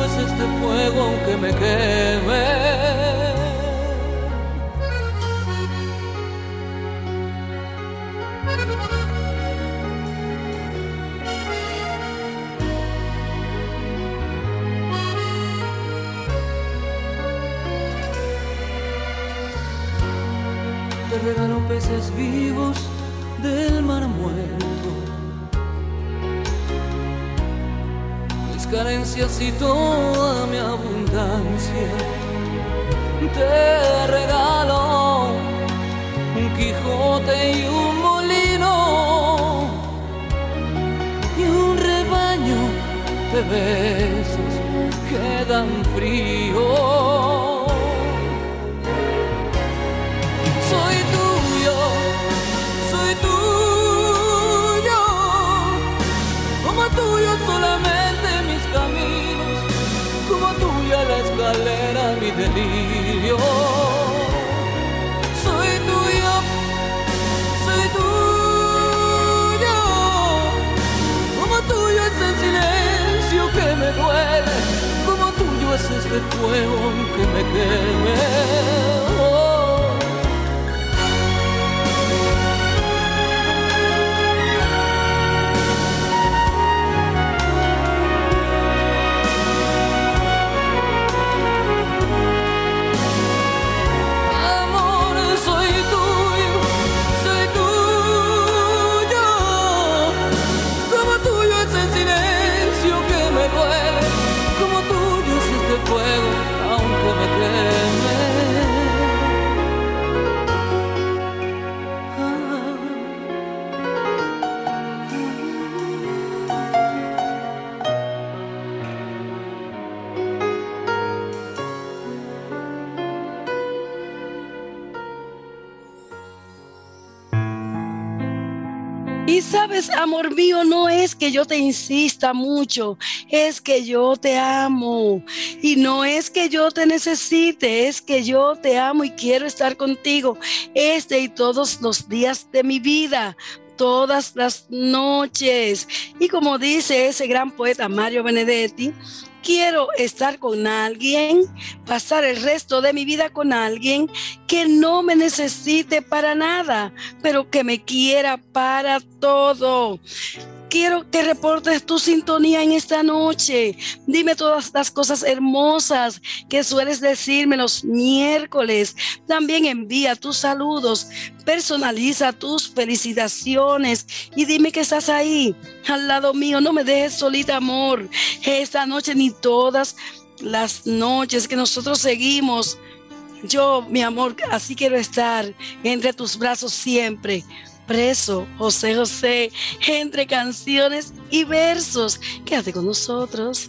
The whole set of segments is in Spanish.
tuyo es este fuego aunque me queme. Te regalo peces vivos carencias y toda mi abundancia. Te regalo un Quijote y un molino y un rebaño de besos que dan frío. Este fuego que me queme. Mío, no es que yo te insista mucho, es que yo te amo. Y no es que yo te necesite, es que yo te amo y quiero estar contigo este y todos los días de mi vida todas las noches. Y como dice ese gran poeta Mario Benedetti, quiero estar con alguien, pasar el resto de mi vida con alguien que no me necesite para nada, pero que me quiera para todo quiero que reportes tu sintonía en esta noche. Dime todas las cosas hermosas que sueles decirme los miércoles. También envía tus saludos, personaliza tus felicitaciones y dime que estás ahí al lado mío. No me dejes solita, amor, esta noche ni todas las noches que nosotros seguimos. Yo, mi amor, así quiero estar entre tus brazos siempre preso, José José, entre canciones y versos. Quédate con nosotros.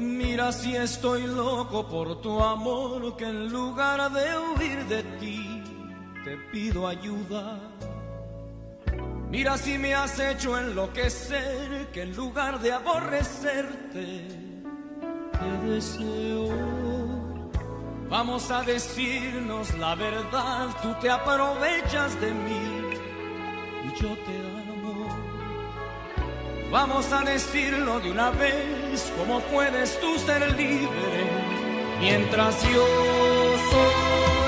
Mira si estoy loco por tu amor, que en lugar de huir de ti, te pido ayuda. Mira si me has hecho enloquecer, que en lugar de aborrecerte, te deseo. Vamos a decirnos la verdad, tú te aprovechas de mí y yo te amo. Vamos a decirlo de una vez, ¿cómo puedes tú ser libre mientras yo soy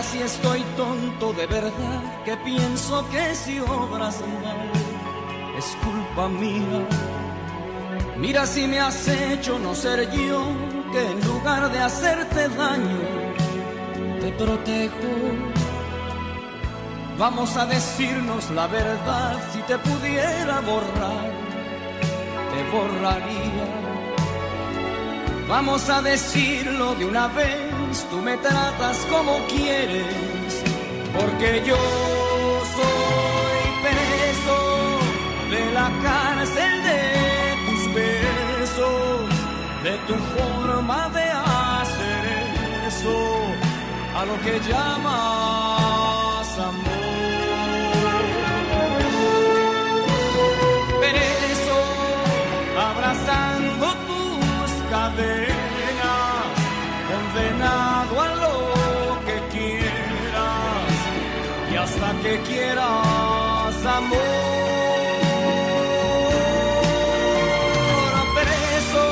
Si estoy tonto de verdad, que pienso que si obras mal es culpa mía. Mira si me has hecho no ser yo, que en lugar de hacerte daño, te protejo. Vamos a decirnos la verdad, si te pudiera borrar, te borraría. Vamos a decirlo de una vez, tú me tratas como quieres, porque yo soy preso de la cárcel de tus besos, de tu forma de hacer eso, a lo que llamas que quieras amor. Preso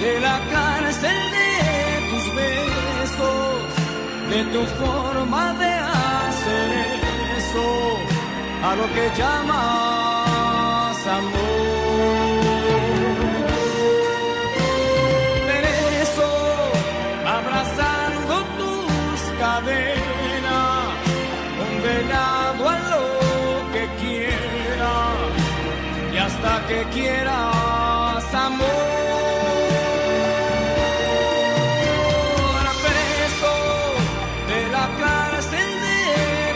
de la cárcel de tus besos, de tu forma de hacer eso, a lo que llamas que quieras amor. Preso de la cárcel de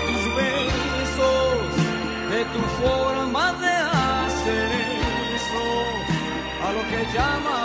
tus besos, de tu forma de hacer eso, a lo que llamas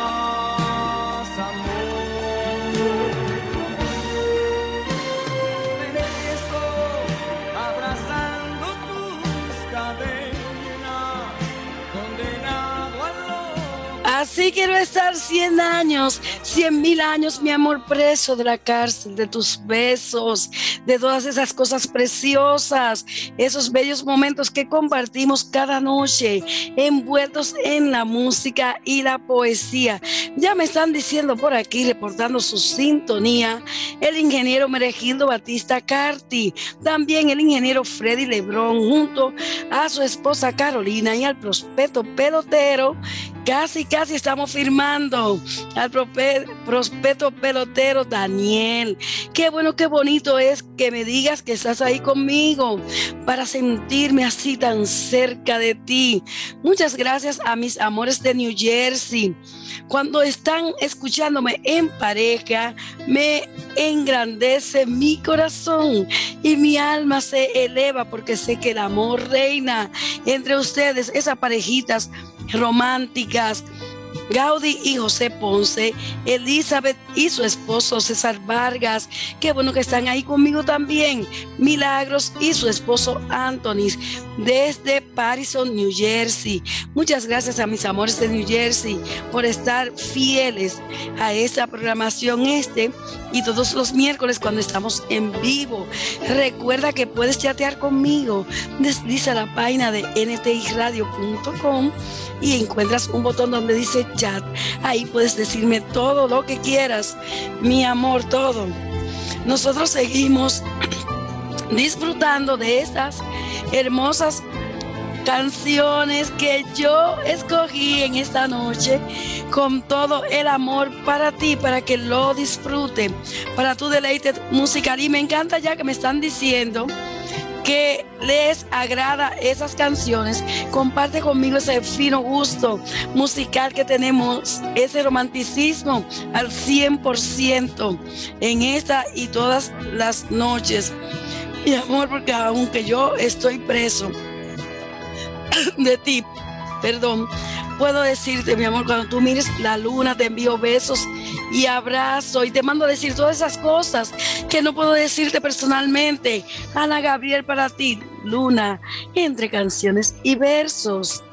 Así quiero estar 100 años, 100 mil años, mi amor, preso de la cárcel, de tus besos, de todas esas cosas preciosas, esos bellos momentos que compartimos cada noche, envueltos en la música y la poesía. Ya me están diciendo por aquí, reportando su sintonía, el ingeniero Meregildo Batista Carti, también el ingeniero Freddy Lebrón, junto a su esposa Carolina y al prospecto pelotero Casi, casi estamos firmando al prospecto pelotero Daniel. Qué bueno, qué bonito es que me digas que estás ahí conmigo para sentirme así tan cerca de ti. Muchas gracias a mis amores de New Jersey. Cuando están escuchándome en pareja, me engrandece mi corazón y mi alma se eleva porque sé que el amor reina entre ustedes, esas parejitas románticas. Gaudí y José Ponce, Elizabeth y su esposo César Vargas, qué bueno que están ahí conmigo también, Milagros y su esposo Anthony, desde Patterson, New Jersey. Muchas gracias a mis amores de New Jersey por estar fieles a esa programación este y todos los miércoles cuando estamos en vivo. Recuerda que puedes chatear conmigo, desliza la página de ntiradio.com y encuentras un botón donde dice chat. Ahí puedes decirme todo lo que quieras, mi amor, todo. Nosotros seguimos disfrutando de estas hermosas canciones que yo escogí en esta noche con todo el amor para ti, para que lo disfruten, para tu deleite musical. Y me encanta ya que me están diciendo que les agrada esas canciones, comparte conmigo ese fino gusto musical que tenemos, ese romanticismo al 100% en esta y todas las noches. Mi amor, porque aunque yo estoy preso de ti, perdón, puedo decirte, mi amor, cuando tú mires la luna, te envío besos y abrazo y te mando a decir todas esas cosas que no puedo decirte personalmente. Ana Gabriel para ti, luna, entre canciones y versos.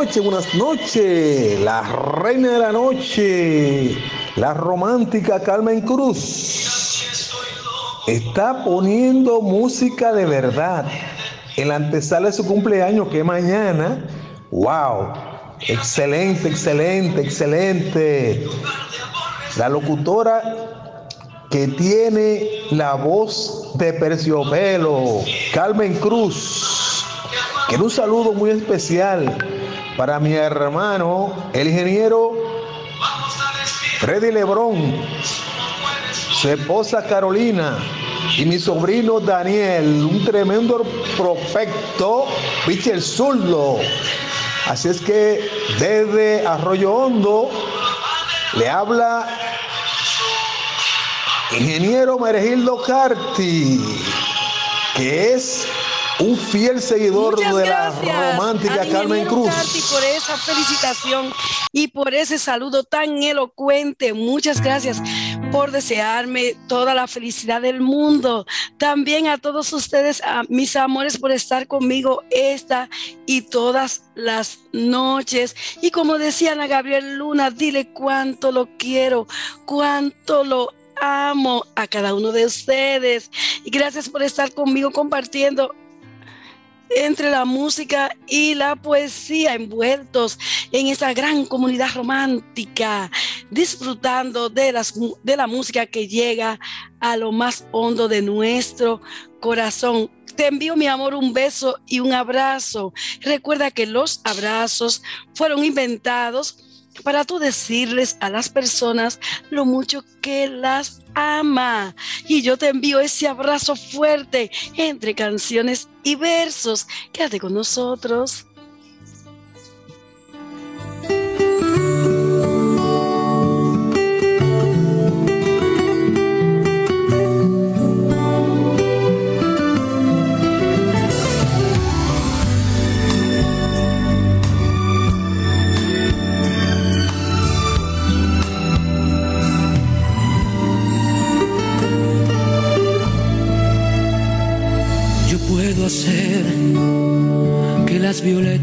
Noches, buenas noches. La reina de la noche, la romántica Carmen Cruz, está poniendo música de verdad en la antesala de su cumpleaños, que mañana. ¡Wow! Excelente, excelente, excelente. La locutora que tiene la voz de Perciopelo, Carmen Cruz Quiero un saludo muy especial para mi hermano, el ingeniero Freddy Lebrón, su esposa Carolina y mi sobrino Daniel, un tremendo prospecto, pitcher zurdo. Así es que desde Arroyo Hondo le habla ingeniero Meregildo Carti, que es un fiel seguidor de la romántica Carmen Cruz. por esa felicitación y por ese saludo tan elocuente. Muchas gracias por desearme toda la felicidad del mundo. También a todos ustedes, a mis amores, por estar conmigo esta y todas las noches. Y como decía Ana Gabriel Luna, dile cuánto lo quiero, cuánto lo amo a cada uno de ustedes. Y gracias por estar conmigo compartiendo entre la música y la poesía, envueltos en esa gran comunidad romántica, disfrutando de, las, de la música que llega a lo más hondo de nuestro corazón. Te envío mi amor un beso y un abrazo. Recuerda que los abrazos fueron inventados para tú decirles a las personas lo mucho que las ama. Y yo te envío ese abrazo fuerte entre canciones y versos. Quédate con nosotros.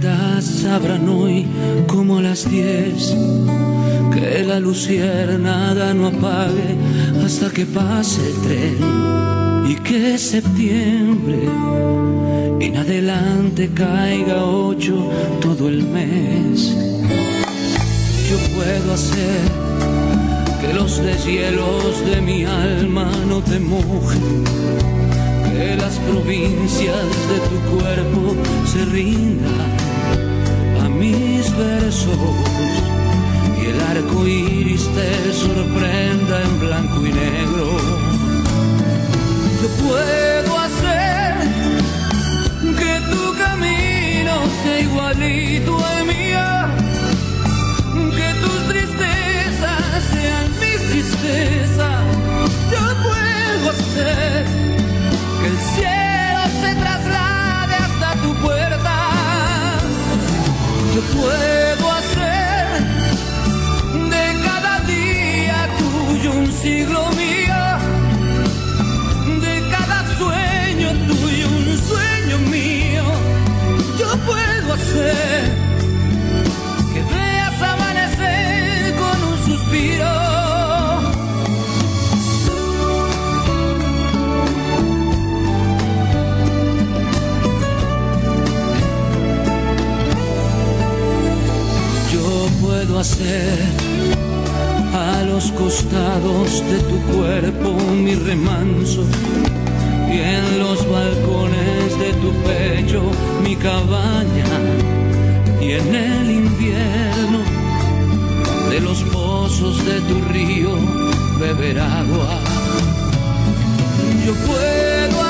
Violetas abran hoy como las diez. Que la luciérnaga no apague hasta que pase el tren. Y que septiembre en adelante caiga ocho todo el mes. Yo puedo hacer que los deshielos de mi alma no te mojen que las provincias de tu cuerpo se rindan versos y el arco iris te hacer a los costados de tu cuerpo mi remanso y en los balcones de tu pecho mi cabaña y en el invierno de los pozos de tu río beber agua. Yo puedo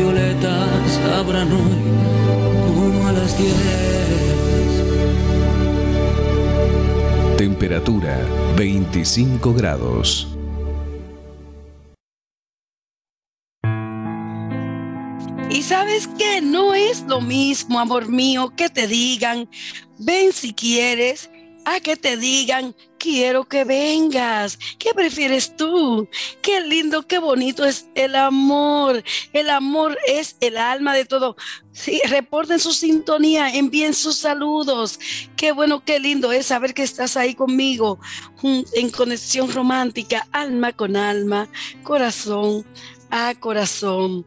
violetas abran hoy como a las diez. Temperatura 25 grados. Y sabes que no es lo mismo, amor mío, que te digan, ven si quieres, a que te digan, quiero que vengas. ¿Qué prefieres tú? Qué lindo, qué bonito es el amor. El amor es el alma de todo. Sí, reporten su sintonía, envíen sus saludos. Qué bueno, qué lindo es saber que estás ahí conmigo en conexión romántica, alma con alma, corazón a corazón.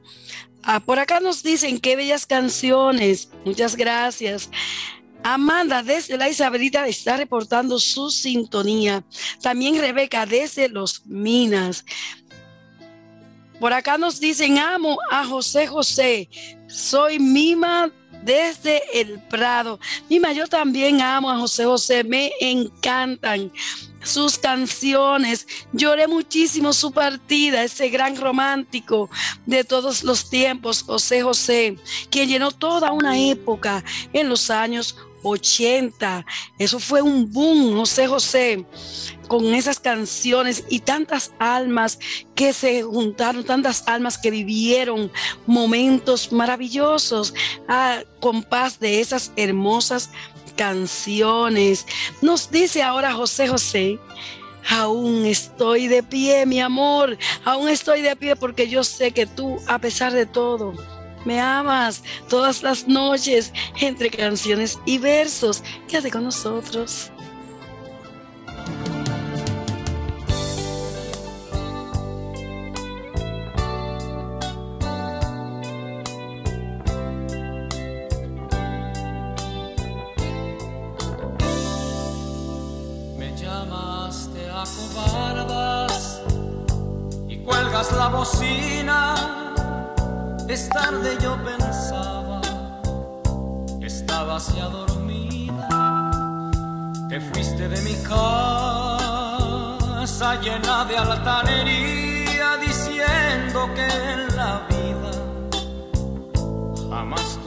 Ah, por acá nos dicen qué bellas canciones. Muchas gracias. Amanda desde la Isabelita está reportando su sintonía. También Rebeca desde Los Minas. Por acá nos dicen, amo a José José. Soy Mima desde el Prado. Mima, yo también amo a José José. Me encantan sus canciones. Lloré muchísimo su partida, ese gran romántico de todos los tiempos, José José, quien llenó toda una época en los años 80. Eso fue un boom, José José, con esas canciones y tantas almas que se juntaron, tantas almas que vivieron momentos maravillosos a ah, compás de esas hermosas canciones. Nos dice ahora José José, aún estoy de pie, mi amor, aún estoy de pie porque yo sé que tú, a pesar de todo, me amas todas las noches entre canciones y versos. Quédate con nosotros. la bocina, es tarde yo pensaba que estabas ya dormida, te fuiste de mi casa llena de altanería diciendo que en la vida jamás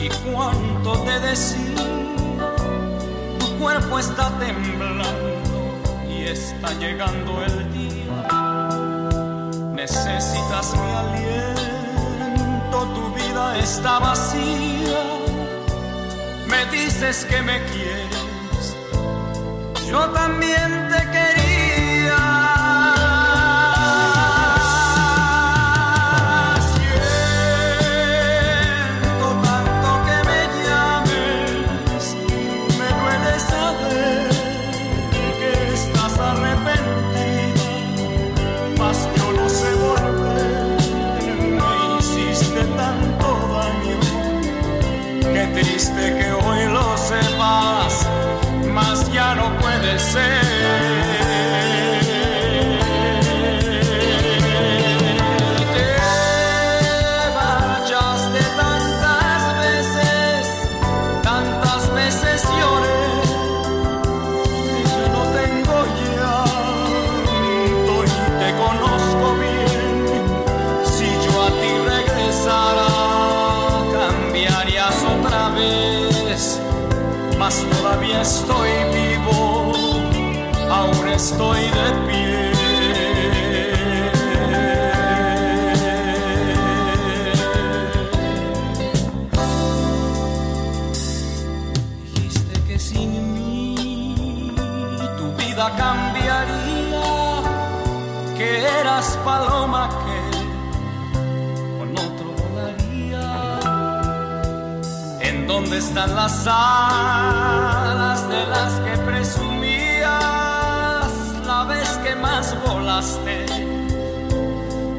y cuánto te decía, cuerpo está temblando y está llegando el día. Necesitas mi aliento, tu vida está vacía. Me dices que me quieres, yo también te quería. Cambiaría, que eras paloma que con otro volaría. ¿En dónde están las alas? de las que presumías la vez que más volaste.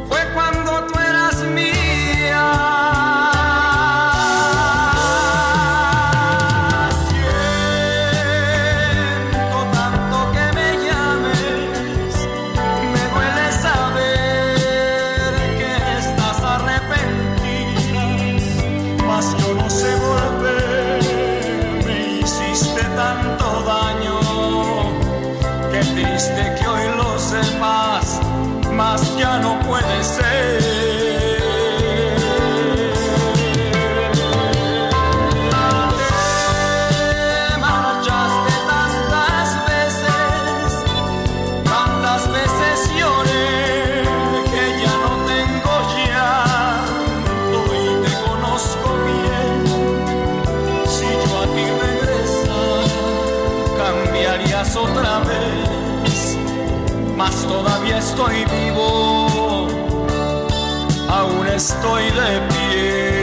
Fue cuando tú eras mía. Estoy de pie.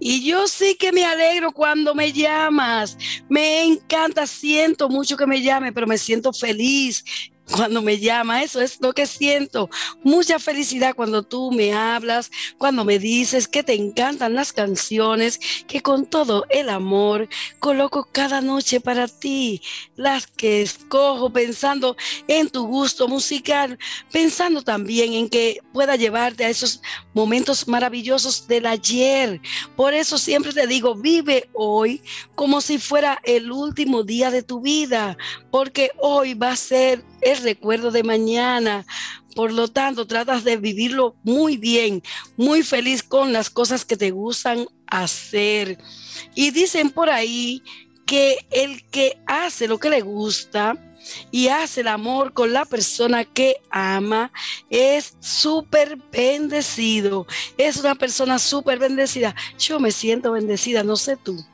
Y yo sí que me alegro cuando me llamas. Me encanta, siento mucho que me llame, pero me siento feliz cuando me llama, eso es lo que siento. Mucha felicidad cuando tú me hablas, cuando me dices que te encantan las canciones, que con todo el amor coloco cada noche para ti, las que escojo pensando en tu gusto musical, pensando también en que pueda llevarte a esos momentos maravillosos del ayer. Por eso siempre te digo, vive hoy como si fuera el último día de tu vida, porque hoy va a ser el recuerdo de mañana. Por lo tanto, tratas de vivirlo muy bien, muy feliz con las cosas que te gustan hacer. Y dicen por ahí que el que hace lo que le gusta y hace el amor con la persona que ama es súper bendecido. Es una persona súper bendecida. Yo me siento bendecida, no sé tú.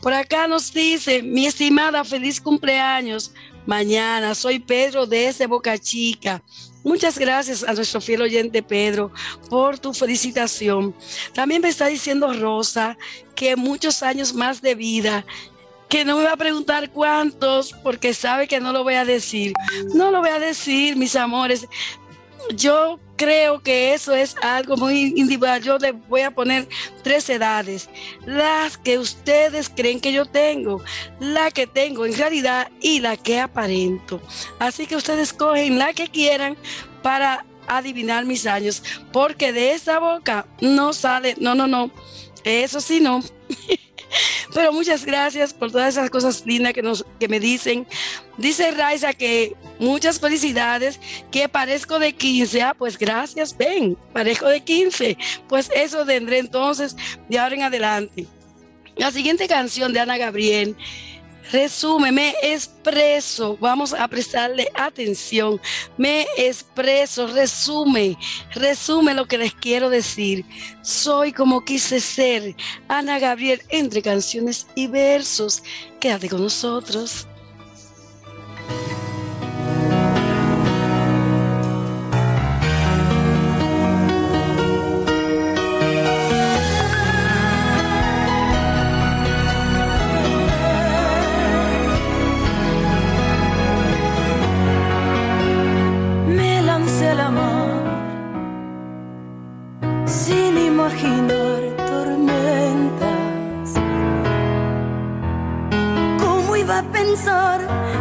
Por acá nos dice, mi estimada, feliz cumpleaños mañana. Soy Pedro desde Boca Chica. Muchas gracias a nuestro fiel oyente Pedro por tu felicitación. También me está diciendo Rosa que muchos años más de vida, que no me va a preguntar cuántos porque sabe que no lo voy a decir. No lo voy a decir, mis amores. Yo creo que eso es algo muy individual. Yo les voy a poner tres edades. Las que ustedes creen que yo tengo, la que tengo en realidad y la que aparento. Así que ustedes cogen la que quieran para adivinar mis años, porque de esa boca no sale, no, no, no, eso sí no. Pero muchas gracias por todas esas cosas lindas que, nos, que me dicen. Dice Raiza que muchas felicidades, que parezco de 15. Ah, pues gracias, ven, parezco de 15. Pues eso tendré entonces de ahora en adelante. La siguiente canción de Ana Gabriel Resume, me expreso, vamos a prestarle atención, me expreso, resume, resume lo que les quiero decir. Soy como quise ser, Ana Gabriel, entre canciones y versos. Quédate con nosotros.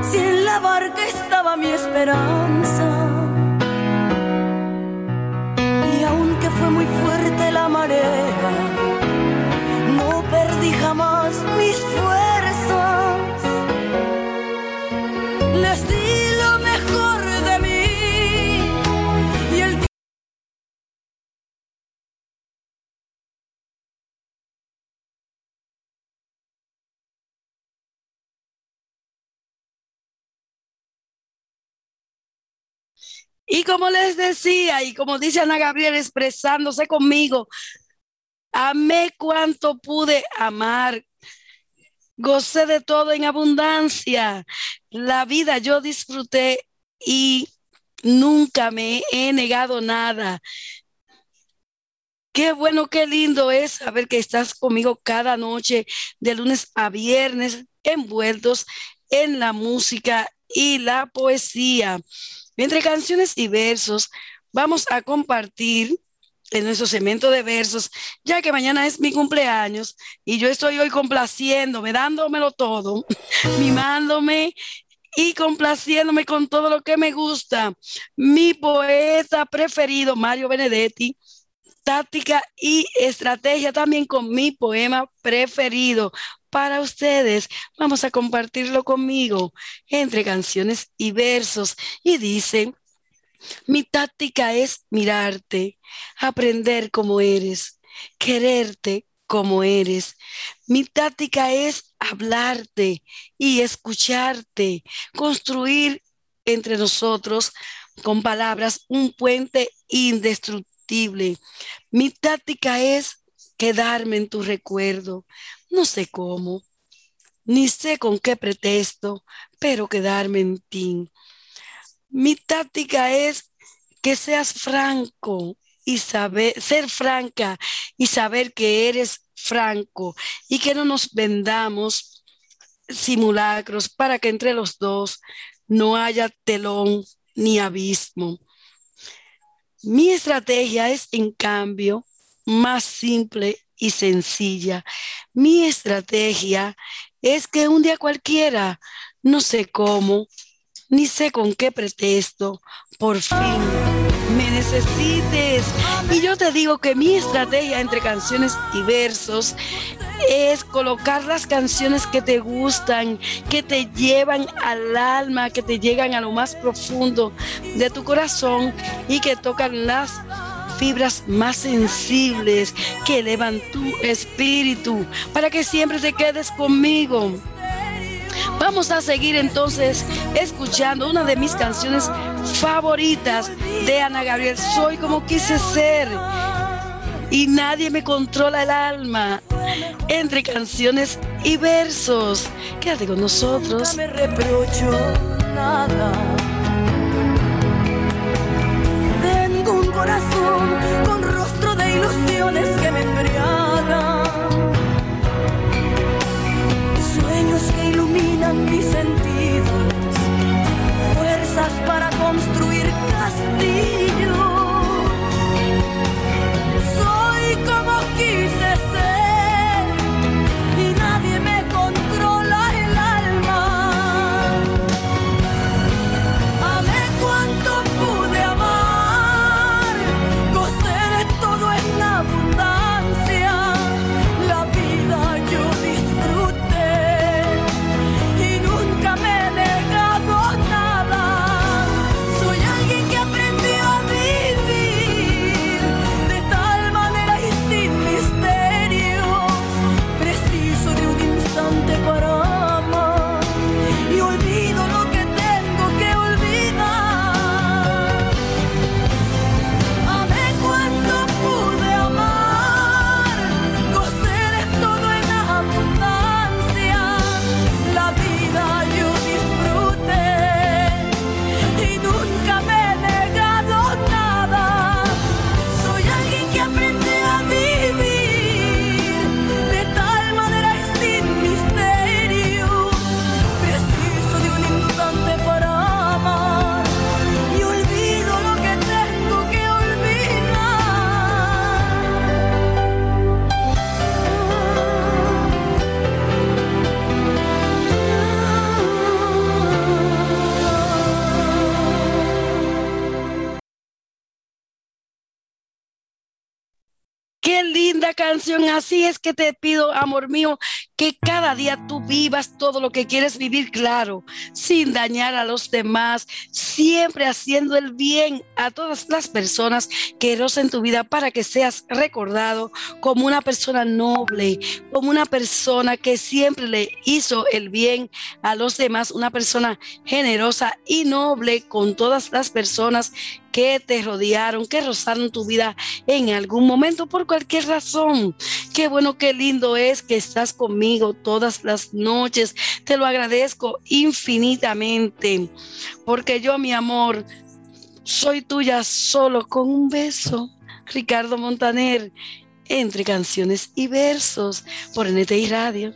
si en la barca estaba mi esperanza. Y como les decía, y como dice Ana Gabriel expresándose conmigo, amé cuanto pude amar, gocé de todo en abundancia, la vida yo disfruté y nunca me he negado nada. Qué bueno, qué lindo es saber que estás conmigo cada noche, de lunes a viernes, envueltos en la música y la poesía. Entre canciones y versos, vamos a compartir en nuestro segmento de versos, ya que mañana es mi cumpleaños y yo estoy hoy complaciéndome, dándomelo todo, mimándome y complaciéndome con todo lo que me gusta. Mi poeta preferido, Mario Benedetti, táctica y estrategia también con mi poema preferido, para ustedes. Vamos a compartirlo conmigo entre canciones y versos. Y dice, mi táctica es mirarte, aprender como eres, quererte como eres. Mi táctica es hablarte y escucharte, construir entre nosotros con palabras un puente indestructible. Mi táctica es quedarme en tu recuerdo. No sé cómo, ni sé con qué pretexto, pero quedarme en ti. Mi táctica es que seas franco y saber, ser franca y saber que eres franco y que no nos vendamos simulacros para que entre los dos no haya telón ni abismo. Mi estrategia es, en cambio, más simple y sencilla. Mi estrategia es que un día cualquiera, no sé cómo, ni sé con qué pretexto, por fin me necesites. Y yo te digo que mi estrategia entre canciones y versos es colocar las canciones que te gustan, que te llevan al alma, que te llegan a lo más profundo de tu corazón y que tocan las fibras más sensibles que elevan tu espíritu para que siempre te quedes conmigo. Vamos a seguir entonces escuchando una de mis canciones favoritas de Ana Gabriel, Soy como quise ser. Y nadie me controla el alma entre canciones y versos. Quédate con nosotros. Nunca me reprocho nada. Con rostro de ilusiones que me embriagan. Sueños que iluminan mis sentidos. Fuerzas para construir castillos. Soy como quise es que te pido, amor mío, que cada día tú vivas todo lo que quieres vivir, claro, sin dañar a los demás, siempre haciendo el bien a todas las personas que en tu vida para que seas recordado como una persona noble, como una persona que siempre le hizo el bien a los demás, una persona generosa y noble con todas las personas que te rodearon, que rozaron tu vida en algún momento por cualquier razón. Qué bueno, qué lindo es que estás conmigo todas las noches. Te lo agradezco infinitamente, porque yo, mi amor, soy tuya solo con un beso. Ricardo Montaner, entre canciones y versos por NTI Radio.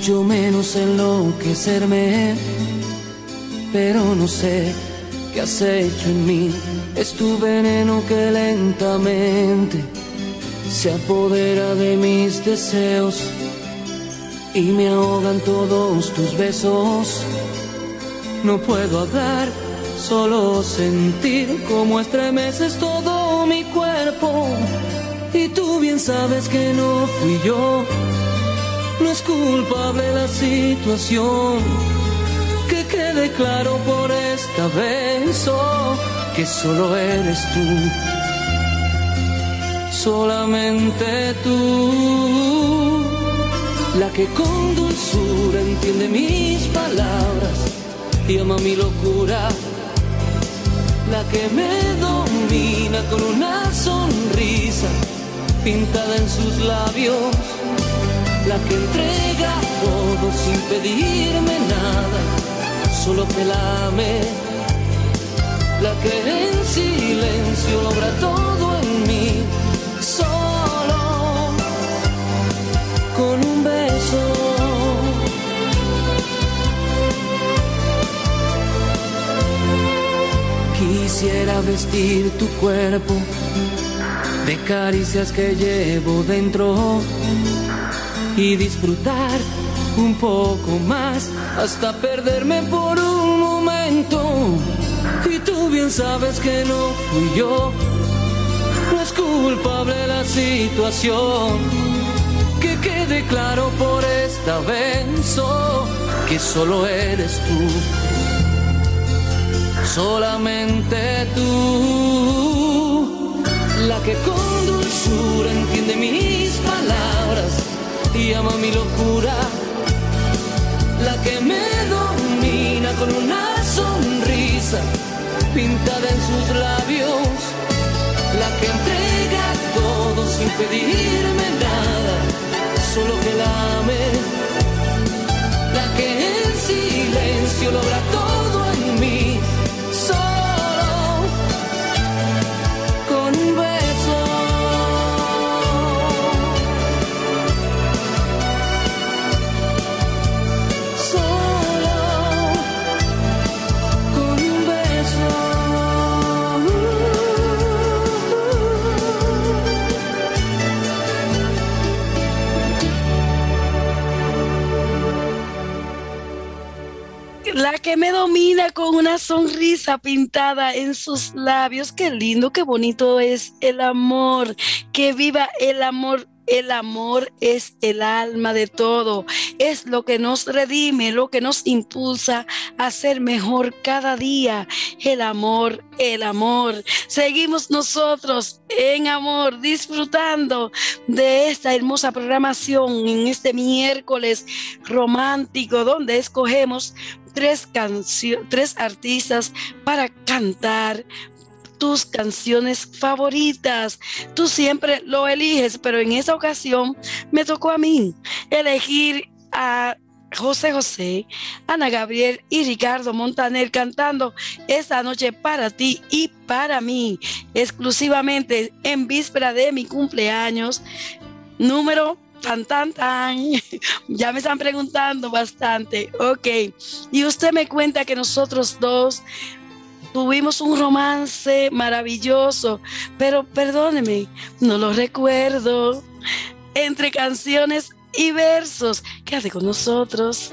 Mucho menos enloquecerme, pero no sé qué has hecho en mí. Es tu veneno que lentamente se apodera de mis deseos y me ahogan todos tus besos. No puedo hablar, solo sentir cómo estremeces todo mi cuerpo. Y tú bien sabes que no fui yo, no es culpable la situación. Que quede claro por esta vez oh, que solo eres tú, solamente tú, la que con dulzura entiende mis palabras y ama mi locura, la que me domina con una sonrisa pintada en sus labios, la que entrega todo sin pedirme nada, solo que la ame, la que en silencio logra todo en mí, solo con un beso. Quisiera vestir tu cuerpo de caricias que llevo dentro y disfrutar un poco más hasta perderme por un momento. Y tú bien sabes que no fui yo, no es culpable la situación. Que quede claro por esta vez oh, que solo eres tú solamente tú, la que con dulzura entiende mis palabras y ama mi locura, la que me domina con una sonrisa pintada en sus labios, la que entrega todo sin pedirme nada, solo que la ame, la que en silencio logra todo que me domina con una sonrisa pintada en sus labios. Qué lindo, qué bonito es el amor. Que viva el amor el amor es el alma de todo, es lo que nos redime, lo que nos impulsa a ser mejor cada día. El amor, el amor. Seguimos nosotros en amor, disfrutando de esta hermosa programación en este miércoles romántico, donde escogemos tres, tres artistas para cantar tus canciones favoritas. Tú siempre lo eliges, pero en esa ocasión me tocó a mí elegir a José José, Ana Gabriel y Ricardo Montaner cantando esta noche para ti y para mí, exclusivamente en víspera de mi cumpleaños, número Tan, tan, tan. Ya me están preguntando bastante. Ok. Y usted me cuenta que nosotros dos tuvimos un romance maravilloso, pero perdóneme, no lo recuerdo. Entre canciones y versos. Quédate con nosotros.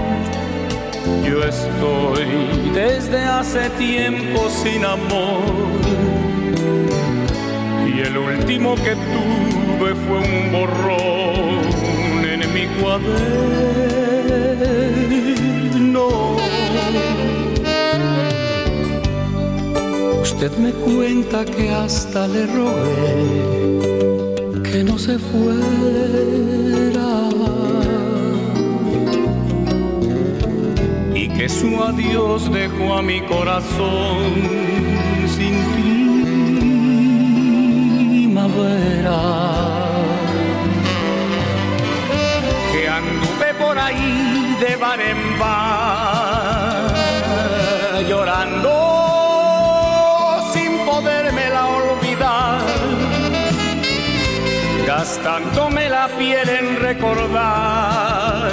yo estoy desde hace tiempo sin amor. Y el último que tuve fue un borrón en mi cuaderno. Usted me cuenta que hasta le rogué que no se fuera. Que su adiós dejó a mi corazón sin primavera. Que anduve por ahí de bar en bar llorando sin podérmela olvidar, gastándome la piel en recordar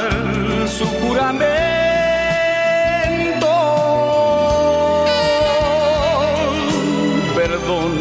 su juramento.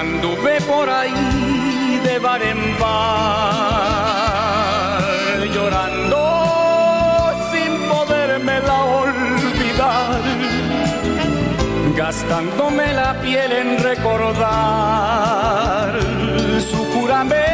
Anduve por ahí de bar en bar, llorando sin podérmela olvidar, gastándome la piel en recordar su juramento.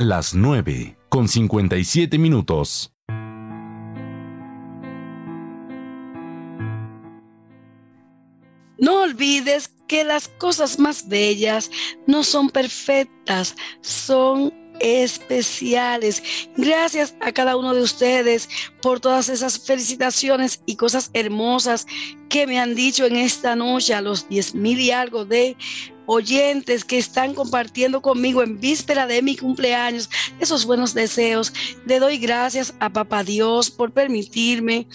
Las 9 con 57 minutos. No olvides que las cosas más bellas no son perfectas, son especiales. Gracias a cada uno de ustedes por todas esas felicitaciones y cosas hermosas que me han dicho en esta noche a los diez mil y algo de oyentes que están compartiendo conmigo en víspera de mi cumpleaños esos buenos deseos. Le doy gracias a Papá Dios por permitirme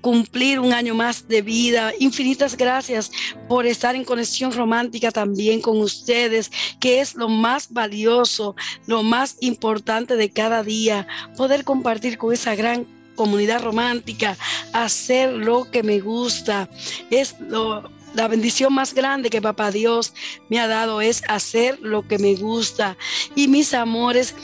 cumplir un año más de vida. Infinitas gracias por estar en conexión romántica también con ustedes, que es lo más valioso, lo más importante de cada día, poder compartir con esa gran comunidad romántica, hacer lo que me gusta. Es lo, la bendición más grande que papá Dios me ha dado es hacer lo que me gusta. Y mis amores,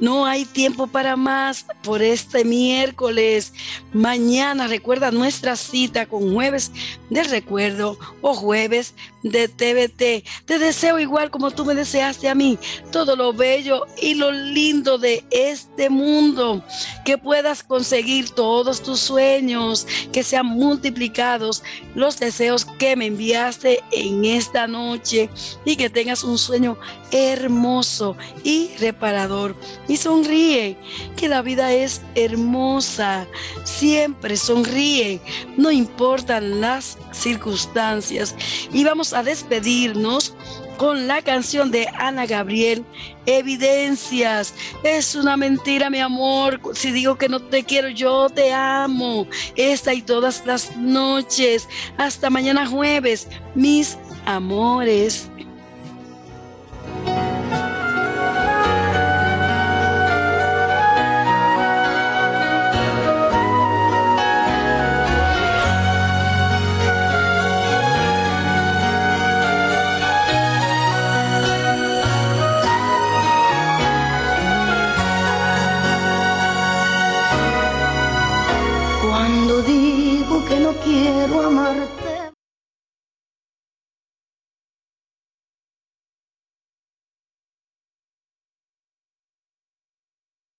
no hay tiempo para más por este miércoles. Mañana recuerda nuestra cita con jueves del recuerdo o jueves de TVT. Te deseo igual como tú me deseaste a mí todo lo bello y lo lindo de este mundo. Que puedas conseguir todos tus sueños, que sean multiplicados los deseos que me enviaste en esta noche y que tengas un sueño hermoso y reparador y sonríe, que la vida es hermosa. Siempre sonríe, no importan las circunstancias. Y vamos a despedirnos con la canción de Ana Gabriel, Evidencias. Es una mentira, mi amor. Si digo que no te quiero, yo te amo. Esta y todas las noches. Hasta mañana jueves, mis amores.